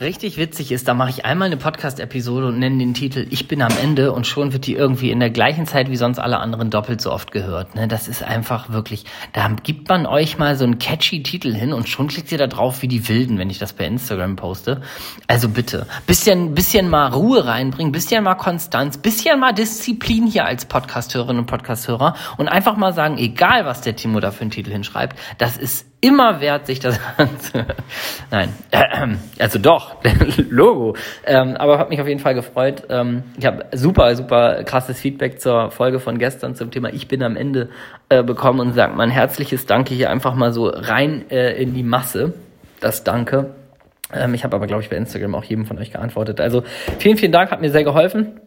richtig witzig ist, da mache ich einmal eine Podcast-Episode und nenne den Titel Ich bin am Ende und schon wird die irgendwie in der gleichen Zeit wie sonst alle anderen doppelt so oft gehört. Ne? Das ist einfach wirklich, da gibt man euch mal so einen catchy Titel hin und schon klickt ihr da drauf wie die Wilden, wenn ich das bei Instagram poste. Also bitte, bisschen, bisschen mal Ruhe reinbringen, bisschen mal Konstanz, bisschen mal Disziplin hier als Podcasthörerin und Podcasthörer und einfach mal sagen, egal was der Timo da für einen Titel hinschreibt, das ist immer wert, sich das anzuhören. Nein, also doch, Logo. Ähm, aber hat mich auf jeden Fall gefreut. Ähm, ich habe super, super krasses Feedback zur Folge von gestern zum Thema Ich bin am Ende äh, bekommen und sagt mein herzliches Danke hier einfach mal so rein äh, in die Masse. Das Danke. Ähm, ich habe aber, glaube ich, bei Instagram auch jedem von euch geantwortet. Also vielen, vielen Dank, hat mir sehr geholfen.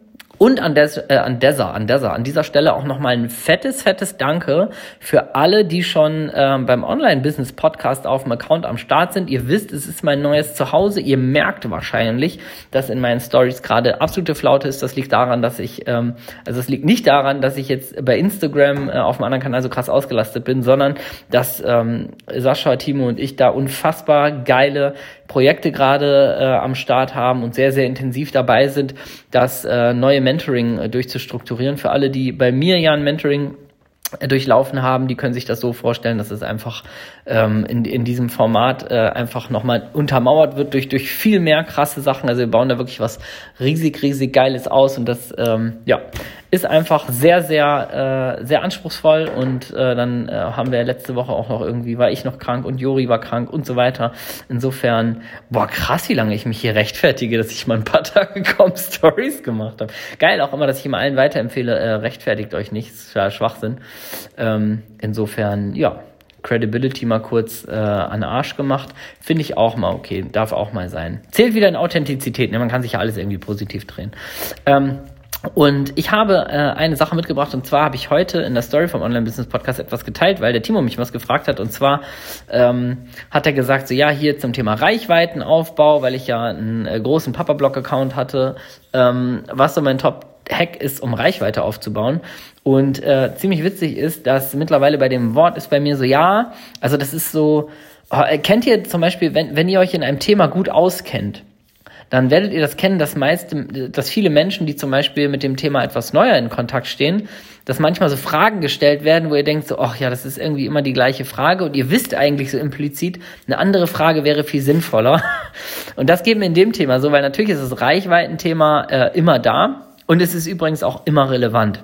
Und an, des, äh, an dieser, an dieser, an dieser Stelle auch nochmal ein fettes, fettes Danke für alle, die schon ähm, beim Online-Business-Podcast auf dem Account am Start sind. Ihr wisst, es ist mein neues Zuhause. Ihr merkt wahrscheinlich, dass in meinen Stories gerade absolute Flaute ist. Das liegt daran, dass ich, ähm, also es liegt nicht daran, dass ich jetzt bei Instagram äh, auf dem anderen Kanal so krass ausgelastet bin, sondern dass ähm, Sascha, Timo und ich da unfassbar geile Projekte gerade äh, am Start haben und sehr, sehr intensiv dabei sind, das äh, neue Mentoring äh, durchzustrukturieren. Für alle, die bei mir ja ein Mentoring äh, durchlaufen haben, die können sich das so vorstellen, dass es einfach ähm, in, in diesem Format äh, einfach nochmal untermauert wird durch, durch viel mehr krasse Sachen. Also wir bauen da wirklich was riesig, riesig Geiles aus und das ähm, ja, ist einfach sehr, sehr, äh, sehr anspruchsvoll und äh, dann äh, haben wir letzte Woche auch noch irgendwie, war ich noch krank und Jori war krank und so weiter. Insofern, boah, krass, wie lange ich mich hier rechtfertige, dass ich mal ein paar Tage kaum Stories gemacht habe. Geil auch immer, dass ich immer allen weiterempfehle, äh, rechtfertigt euch nicht, ist ja Schwachsinn. Ähm, insofern, ja, Credibility mal kurz äh, an den Arsch gemacht. Finde ich auch mal okay. Darf auch mal sein. Zählt wieder in Authentizität. Ne? Man kann sich ja alles irgendwie positiv drehen. Ähm, und ich habe äh, eine Sache mitgebracht und zwar habe ich heute in der Story vom Online Business Podcast etwas geteilt, weil der Timo mich was gefragt hat und zwar ähm, hat er gesagt, so ja, hier zum Thema Reichweitenaufbau, weil ich ja einen äh, großen Papa-Blog-Account hatte, ähm, was so mein Top-Hack ist, um Reichweite aufzubauen. Und äh, ziemlich witzig ist, dass mittlerweile bei dem Wort ist bei mir so, ja, also das ist so, äh, kennt ihr zum Beispiel, wenn, wenn ihr euch in einem Thema gut auskennt, dann werdet ihr das kennen, dass meiste, dass viele Menschen, die zum Beispiel mit dem Thema etwas neuer in Kontakt stehen, dass manchmal so Fragen gestellt werden, wo ihr denkt so, ach ja, das ist irgendwie immer die gleiche Frage und ihr wisst eigentlich so implizit, eine andere Frage wäre viel sinnvoller. Und das geht mir in dem Thema so, weil natürlich ist das Reichweitenthema äh, immer da und es ist übrigens auch immer relevant.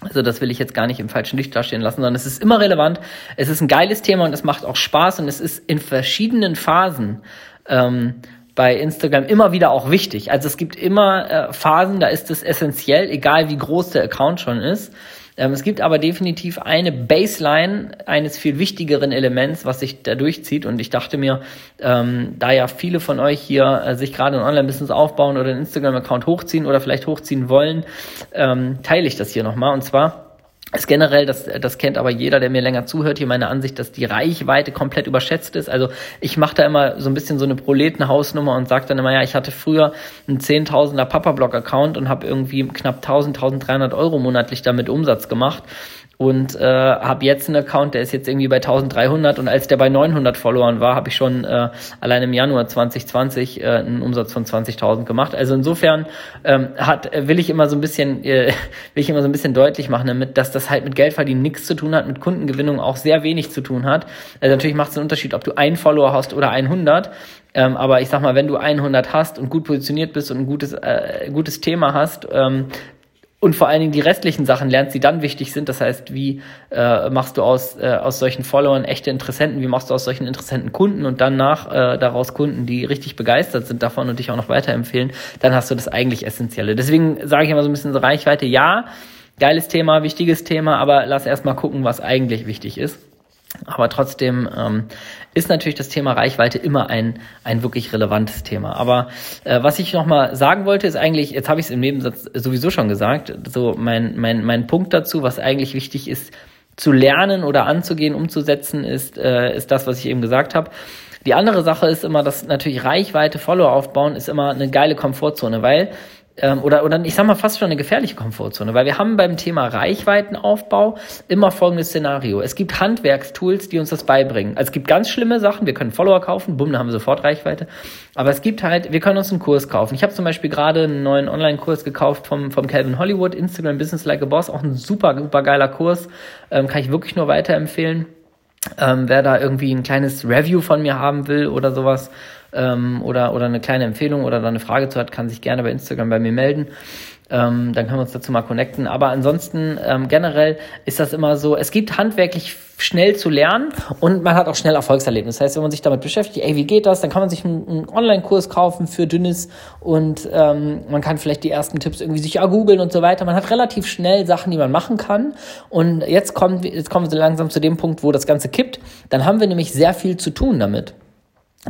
Also das will ich jetzt gar nicht im falschen Licht dastehen lassen, sondern es ist immer relevant. Es ist ein geiles Thema und es macht auch Spaß und es ist in verschiedenen Phasen ähm, bei Instagram immer wieder auch wichtig. Also es gibt immer äh, Phasen, da ist es essentiell, egal wie groß der Account schon ist. Ähm, es gibt aber definitiv eine Baseline eines viel wichtigeren Elements, was sich da durchzieht. Und ich dachte mir, ähm, da ja viele von euch hier äh, sich gerade ein Online-Business aufbauen oder einen Instagram-Account hochziehen oder vielleicht hochziehen wollen, ähm, teile ich das hier nochmal. Und zwar ist generell, das, das kennt aber jeder, der mir länger zuhört, hier meine Ansicht, dass die Reichweite komplett überschätzt ist. Also ich mache da immer so ein bisschen so eine Proletenhausnummer und sage dann immer, ja, ich hatte früher einen 10.000er Papa-Blog-Account und habe irgendwie knapp 1.000, 1.300 Euro monatlich damit Umsatz gemacht und äh, habe jetzt einen Account, der ist jetzt irgendwie bei 1300 und als der bei 900 Followern war, habe ich schon äh, allein im Januar 2020 äh, einen Umsatz von 20.000 gemacht. Also insofern ähm, hat will ich immer so ein bisschen äh, will ich immer so ein bisschen deutlich machen damit, dass das halt mit Geldverdienen nichts zu tun hat, mit Kundengewinnung auch sehr wenig zu tun hat. Also natürlich macht es einen Unterschied, ob du einen Follower hast oder 100. Ähm, aber ich sag mal, wenn du 100 hast und gut positioniert bist und ein gutes, äh, gutes Thema hast, ähm, und vor allen Dingen die restlichen Sachen lernst, die dann wichtig sind. Das heißt, wie äh, machst du aus, äh, aus solchen Followern echte Interessenten, wie machst du aus solchen Interessenten Kunden und danach äh, daraus Kunden, die richtig begeistert sind davon und dich auch noch weiterempfehlen, dann hast du das eigentlich Essentielle. Deswegen sage ich immer so ein bisschen so Reichweite, ja, geiles Thema, wichtiges Thema, aber lass erst mal gucken, was eigentlich wichtig ist. Aber trotzdem ähm, ist natürlich das Thema Reichweite immer ein, ein wirklich relevantes Thema. Aber äh, was ich nochmal sagen wollte, ist eigentlich, jetzt habe ich es im Nebensatz sowieso schon gesagt, so mein, mein, mein Punkt dazu, was eigentlich wichtig ist, zu lernen oder anzugehen, umzusetzen, ist, äh, ist das, was ich eben gesagt habe. Die andere Sache ist immer, dass natürlich Reichweite, Follower aufbauen, ist immer eine geile Komfortzone, weil ähm, oder, oder ich sag mal fast schon eine gefährliche Komfortzone, weil wir haben beim Thema Reichweitenaufbau immer folgendes Szenario. Es gibt Handwerkstools, die uns das beibringen. Also es gibt ganz schlimme Sachen, wir können Follower kaufen, bumm, dann haben wir sofort Reichweite. Aber es gibt halt, wir können uns einen Kurs kaufen. Ich habe zum Beispiel gerade einen neuen Online-Kurs gekauft vom, vom Calvin Hollywood, Instagram Business Like a Boss, auch ein super, super geiler Kurs, ähm, kann ich wirklich nur weiterempfehlen. Ähm, wer da irgendwie ein kleines Review von mir haben will oder sowas, ähm, oder, oder eine kleine Empfehlung oder da eine Frage zu hat, kann sich gerne bei Instagram bei mir melden. Ähm, dann können wir uns dazu mal connecten. Aber ansonsten ähm, generell ist das immer so, es gibt handwerklich schnell zu lernen und man hat auch schnell Erfolgserlebnis. Das heißt, wenn man sich damit beschäftigt, ey, wie geht das, dann kann man sich einen, einen Online-Kurs kaufen für Dünnes und ähm, man kann vielleicht die ersten Tipps irgendwie sich ja googeln und so weiter. Man hat relativ schnell Sachen, die man machen kann. Und jetzt kommt, jetzt kommen wir langsam zu dem Punkt, wo das Ganze kippt. Dann haben wir nämlich sehr viel zu tun damit.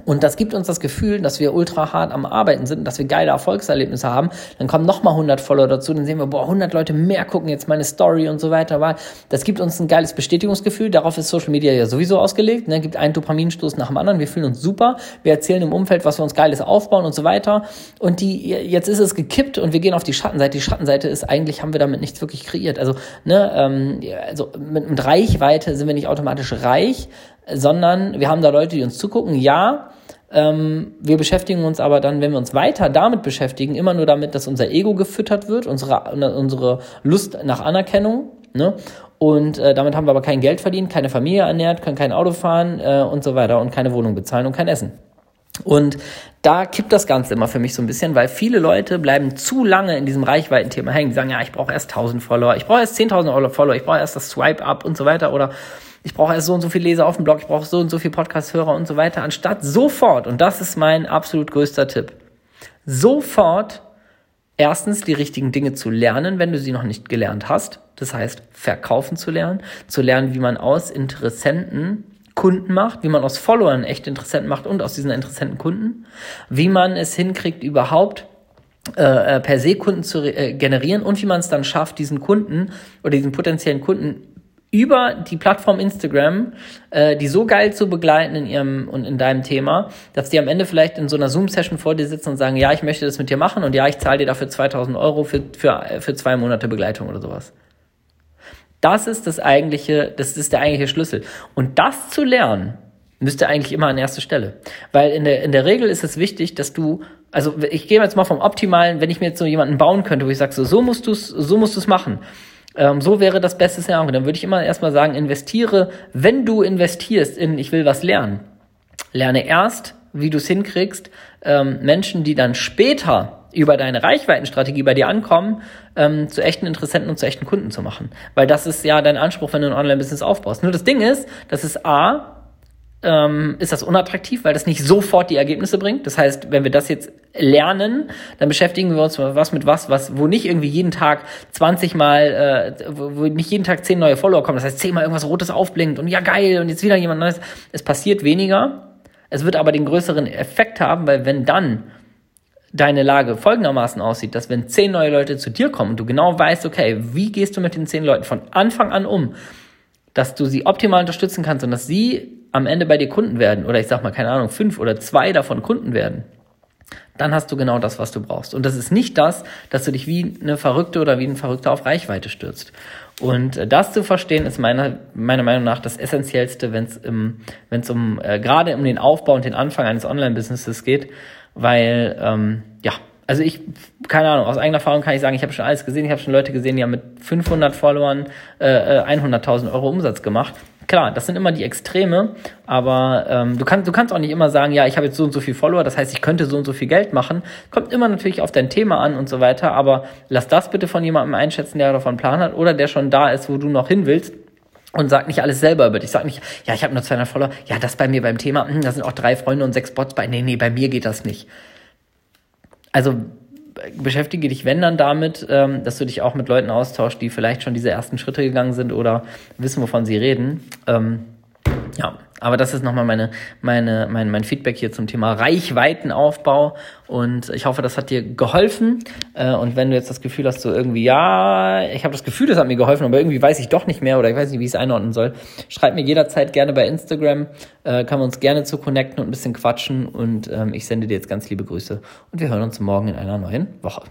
Und das gibt uns das Gefühl, dass wir ultra hart am Arbeiten sind, dass wir geile Erfolgserlebnisse haben. Dann kommen nochmal 100 Follower dazu, dann sehen wir, boah, 100 Leute mehr gucken jetzt meine Story und so weiter. Aber das gibt uns ein geiles Bestätigungsgefühl. Darauf ist Social Media ja sowieso ausgelegt. Ne? Gibt einen Dopaminstoß nach dem anderen. Wir fühlen uns super. Wir erzählen im Umfeld, was wir uns Geiles aufbauen und so weiter. Und die, jetzt ist es gekippt und wir gehen auf die Schattenseite. Die Schattenseite ist eigentlich, haben wir damit nichts wirklich kreiert. Also, ne, ähm, also mit, mit Reichweite sind wir nicht automatisch reich, sondern wir haben da Leute, die uns zugucken. Ja, ähm, wir beschäftigen uns aber dann, wenn wir uns weiter damit beschäftigen, immer nur damit, dass unser Ego gefüttert wird, unsere, unsere Lust nach Anerkennung. Ne? Und äh, damit haben wir aber kein Geld verdient, keine Familie ernährt, können kein Auto fahren äh, und so weiter und keine Wohnung bezahlen und kein Essen. Und da kippt das Ganze immer für mich so ein bisschen, weil viele Leute bleiben zu lange in diesem Reichweiten-Thema hängen. Die sagen, ja, ich brauche erst 1000 Follower, ich brauche erst 10.000 Follower, ich brauche erst das Swipe-Up und so weiter oder ich brauche erst so und so viel Leser auf dem Blog, ich brauche so und so viel Podcast-Hörer und so weiter, anstatt sofort, und das ist mein absolut größter Tipp, sofort erstens die richtigen Dinge zu lernen, wenn du sie noch nicht gelernt hast. Das heißt, verkaufen zu lernen, zu lernen, wie man aus Interessenten Kunden macht, wie man aus Followern echt Interessenten macht und aus diesen Interessenten Kunden, wie man es hinkriegt, überhaupt äh, äh per se Kunden zu äh, generieren und wie man es dann schafft, diesen Kunden oder diesen potenziellen Kunden über die Plattform Instagram, äh, die so geil zu begleiten in ihrem und in deinem Thema, dass die am Ende vielleicht in so einer Zoom-Session vor dir sitzen und sagen, ja, ich möchte das mit dir machen und ja, ich zahle dir dafür 2000 Euro für, für, für zwei Monate Begleitung oder sowas. Das ist das eigentliche, das ist der eigentliche Schlüssel. Und das zu lernen, müsste eigentlich immer an erste Stelle. Weil in der, in der Regel ist es wichtig, dass du, also ich gehe jetzt mal vom Optimalen, wenn ich mir jetzt so jemanden bauen könnte, wo ich sage, so, so musst du es, so musst du es machen ähm, so wäre das beste Szenario. Dann würde ich immer erstmal sagen, investiere, wenn du investierst in, ich will was lernen, lerne erst, wie du es hinkriegst, ähm, Menschen, die dann später über deine Reichweitenstrategie bei dir ankommen, ähm, zu echten Interessenten und zu echten Kunden zu machen. Weil das ist ja dein Anspruch, wenn du ein Online-Business aufbaust. Nur das Ding ist, das ist A, ähm, ist das unattraktiv, weil das nicht sofort die Ergebnisse bringt. Das heißt, wenn wir das jetzt lernen, dann beschäftigen wir uns was mit was, was, wo nicht irgendwie jeden Tag 20 Mal, äh, wo nicht jeden Tag 10 neue Follower kommen. Das heißt, 10 Mal irgendwas Rotes aufblinkt und ja geil und jetzt wieder jemand Neues. Es passiert weniger. Es wird aber den größeren Effekt haben, weil wenn dann deine Lage folgendermaßen aussieht, dass wenn 10 neue Leute zu dir kommen und du genau weißt, okay, wie gehst du mit den 10 Leuten von Anfang an um, dass du sie optimal unterstützen kannst und dass sie am Ende bei dir Kunden werden, oder ich sag mal, keine Ahnung, fünf oder zwei davon Kunden werden, dann hast du genau das, was du brauchst. Und das ist nicht das, dass du dich wie eine Verrückte oder wie ein Verrückter auf Reichweite stürzt. Und äh, das zu verstehen, ist meiner, meiner Meinung nach das Essentiellste, wenn es wenn es um äh, gerade um den Aufbau und den Anfang eines Online-Businesses geht, weil ähm, ja, also ich, keine Ahnung, aus eigener Erfahrung kann ich sagen, ich habe schon alles gesehen, ich habe schon Leute gesehen, die haben mit 500 Followern äh, 100.000 äh, Euro Umsatz gemacht klar, das sind immer die Extreme, aber ähm, du, kannst, du kannst auch nicht immer sagen, ja, ich habe jetzt so und so viel Follower, das heißt, ich könnte so und so viel Geld machen. Kommt immer natürlich auf dein Thema an und so weiter, aber lass das bitte von jemandem einschätzen, der davon Plan hat oder der schon da ist, wo du noch hin willst. Und sag nicht alles selber über dich. Sag nicht, ja, ich habe nur 200 Follower. Ja, das bei mir beim Thema. Hm, da sind auch drei Freunde und sechs Bots bei. Nee, nee, bei mir geht das nicht. Also beschäftige dich, wenn dann damit, ähm, dass du dich auch mit Leuten austauschst, die vielleicht schon diese ersten Schritte gegangen sind oder wissen, wovon sie reden. Ähm, ja, aber das ist nochmal meine, meine, mein, mein Feedback hier zum Thema Reichweitenaufbau. Und ich hoffe, das hat dir geholfen. Äh, und wenn du jetzt das Gefühl hast, so irgendwie, ja, ich habe das Gefühl, das hat mir geholfen, aber irgendwie weiß ich doch nicht mehr oder ich weiß nicht, wie ich es einordnen soll, schreib mir jederzeit gerne bei Instagram. Äh, kann man uns gerne zu connecten und ein bisschen quatschen. Und ähm, ich sende dir jetzt ganz liebe Grüße. Und wir hören uns morgen in einer neuen Woche.